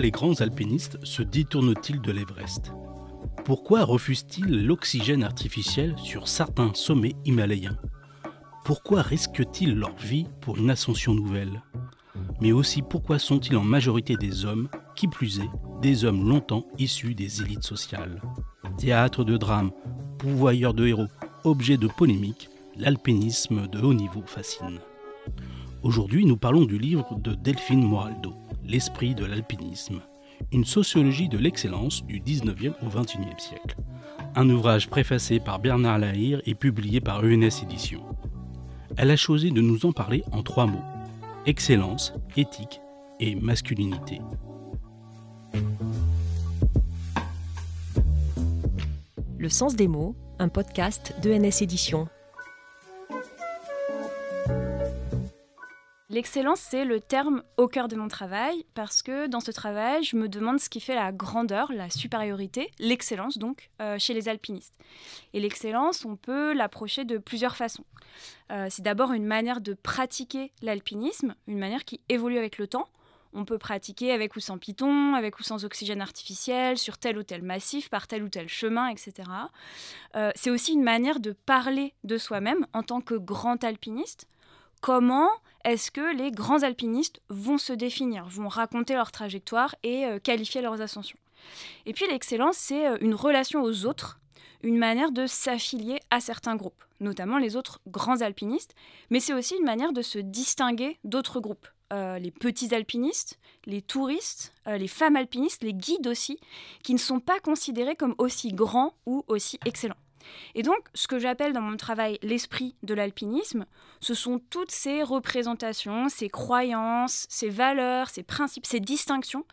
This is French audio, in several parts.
Les grands alpinistes se détournent-ils de l'Everest? Pourquoi refusent-ils l'oxygène artificiel sur certains sommets himalayens? Pourquoi risquent-ils leur vie pour une ascension nouvelle? Mais aussi pourquoi sont-ils en majorité des hommes, qui plus est, des hommes longtemps issus des élites sociales? Théâtre de drame, pouvoyeur de héros, objet de polémique, l'alpinisme de haut niveau fascine. Aujourd'hui, nous parlons du livre de Delphine Moraldo, L'esprit de l'alpinisme, une sociologie de l'excellence du 19e au 21e siècle. Un ouvrage préfacé par Bernard Lahire et publié par ENS Éditions. Elle a choisi de nous en parler en trois mots excellence, éthique et masculinité. Le sens des mots, un podcast d'ENS Éditions. L'excellence, c'est le terme au cœur de mon travail parce que dans ce travail, je me demande ce qui fait la grandeur, la supériorité, l'excellence donc, euh, chez les alpinistes. Et l'excellence, on peut l'approcher de plusieurs façons. Euh, c'est d'abord une manière de pratiquer l'alpinisme, une manière qui évolue avec le temps. On peut pratiquer avec ou sans piton, avec ou sans oxygène artificiel, sur tel ou tel massif, par tel ou tel chemin, etc. Euh, c'est aussi une manière de parler de soi-même en tant que grand alpiniste comment est-ce que les grands alpinistes vont se définir, vont raconter leur trajectoire et euh, qualifier leurs ascensions. Et puis l'excellence, c'est euh, une relation aux autres, une manière de s'affilier à certains groupes, notamment les autres grands alpinistes, mais c'est aussi une manière de se distinguer d'autres groupes. Euh, les petits alpinistes, les touristes, les femmes alpinistes, les guides aussi, qui ne sont pas considérés comme aussi grands ou aussi excellents. Et donc, ce que j'appelle dans mon travail l'esprit de l'alpinisme, ce sont toutes ces représentations, ces croyances, ces valeurs, ces principes, ces distinctions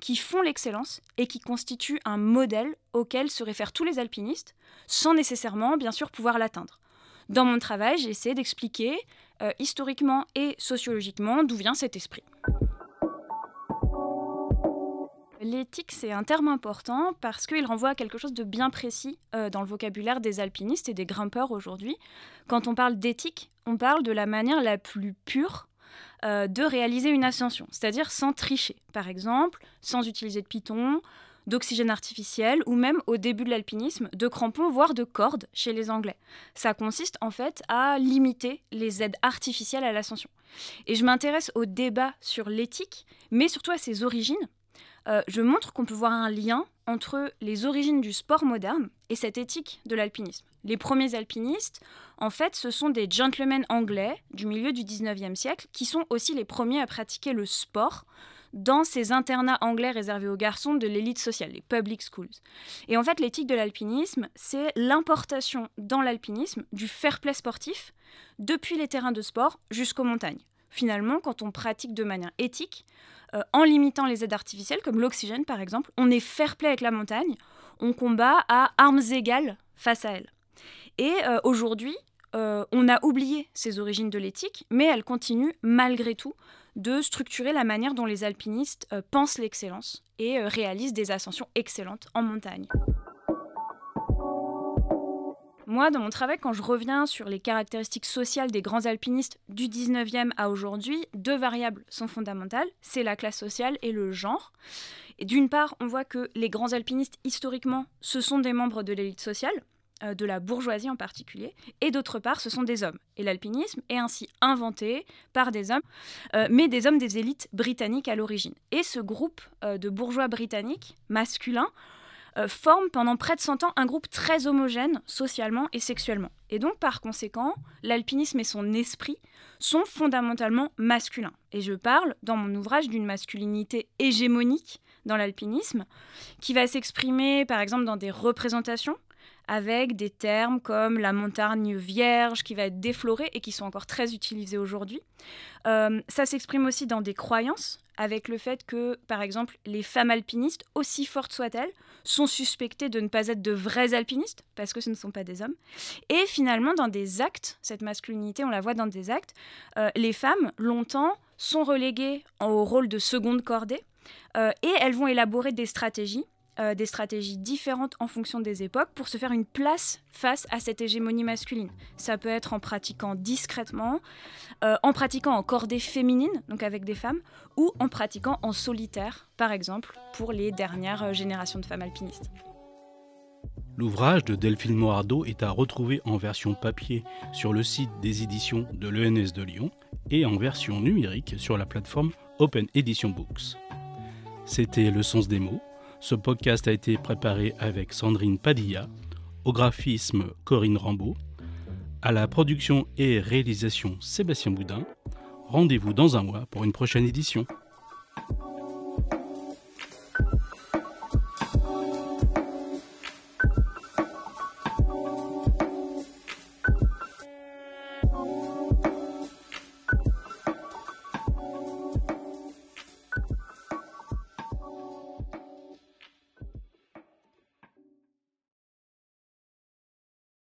qui font l'excellence et qui constituent un modèle auquel se réfèrent tous les alpinistes, sans nécessairement, bien sûr, pouvoir l'atteindre. Dans mon travail, j'essaie d'expliquer euh, historiquement et sociologiquement d'où vient cet esprit. L'éthique, c'est un terme important parce qu'il renvoie à quelque chose de bien précis euh, dans le vocabulaire des alpinistes et des grimpeurs aujourd'hui. Quand on parle d'éthique, on parle de la manière la plus pure euh, de réaliser une ascension, c'est-à-dire sans tricher. Par exemple, sans utiliser de piton, d'oxygène artificiel ou même au début de l'alpinisme, de crampons, voire de cordes chez les Anglais. Ça consiste en fait à limiter les aides artificielles à l'ascension. Et je m'intéresse au débat sur l'éthique, mais surtout à ses origines, euh, je montre qu'on peut voir un lien entre les origines du sport moderne et cette éthique de l'alpinisme. Les premiers alpinistes, en fait, ce sont des gentlemen anglais du milieu du 19e siècle qui sont aussi les premiers à pratiquer le sport dans ces internats anglais réservés aux garçons de l'élite sociale, les public schools. Et en fait, l'éthique de l'alpinisme, c'est l'importation dans l'alpinisme du fair play sportif depuis les terrains de sport jusqu'aux montagnes. Finalement, quand on pratique de manière éthique, euh, en limitant les aides artificielles, comme l'oxygène par exemple, on est fair play avec la montagne, on combat à armes égales face à elle. Et euh, aujourd'hui, euh, on a oublié ces origines de l'éthique, mais elles continuent malgré tout de structurer la manière dont les alpinistes pensent l'excellence et réalisent des ascensions excellentes en montagne. Moi, dans mon travail, quand je reviens sur les caractéristiques sociales des grands alpinistes du 19e à aujourd'hui, deux variables sont fondamentales, c'est la classe sociale et le genre. Et d'une part, on voit que les grands alpinistes, historiquement, ce sont des membres de l'élite sociale, euh, de la bourgeoisie en particulier, et d'autre part, ce sont des hommes. Et l'alpinisme est ainsi inventé par des hommes, euh, mais des hommes des élites britanniques à l'origine. Et ce groupe euh, de bourgeois britanniques masculins euh, forment pendant près de 100 ans un groupe très homogène socialement et sexuellement. Et donc, par conséquent, l'alpinisme et son esprit sont fondamentalement masculins. Et je parle dans mon ouvrage d'une masculinité hégémonique dans l'alpinisme, qui va s'exprimer par exemple dans des représentations avec des termes comme la montagne vierge qui va être déflorée et qui sont encore très utilisés aujourd'hui. Euh, ça s'exprime aussi dans des croyances, avec le fait que, par exemple, les femmes alpinistes, aussi fortes soient-elles, sont suspectées de ne pas être de vrais alpinistes, parce que ce ne sont pas des hommes. Et finalement, dans des actes, cette masculinité, on la voit dans des actes, euh, les femmes, longtemps, sont reléguées au rôle de seconde cordée, euh, et elles vont élaborer des stratégies euh, des stratégies différentes en fonction des époques pour se faire une place face à cette hégémonie masculine. Ça peut être en pratiquant discrètement, euh, en pratiquant en cordée féminine, donc avec des femmes, ou en pratiquant en solitaire, par exemple, pour les dernières euh, générations de femmes alpinistes. L'ouvrage de Delphine Moardo est à retrouver en version papier sur le site des éditions de l'ENS de Lyon et en version numérique sur la plateforme Open Edition Books. C'était Le Sens des mots. Ce podcast a été préparé avec Sandrine Padilla, au graphisme Corinne Rambaud, à la production et réalisation Sébastien Boudin. Rendez-vous dans un mois pour une prochaine édition.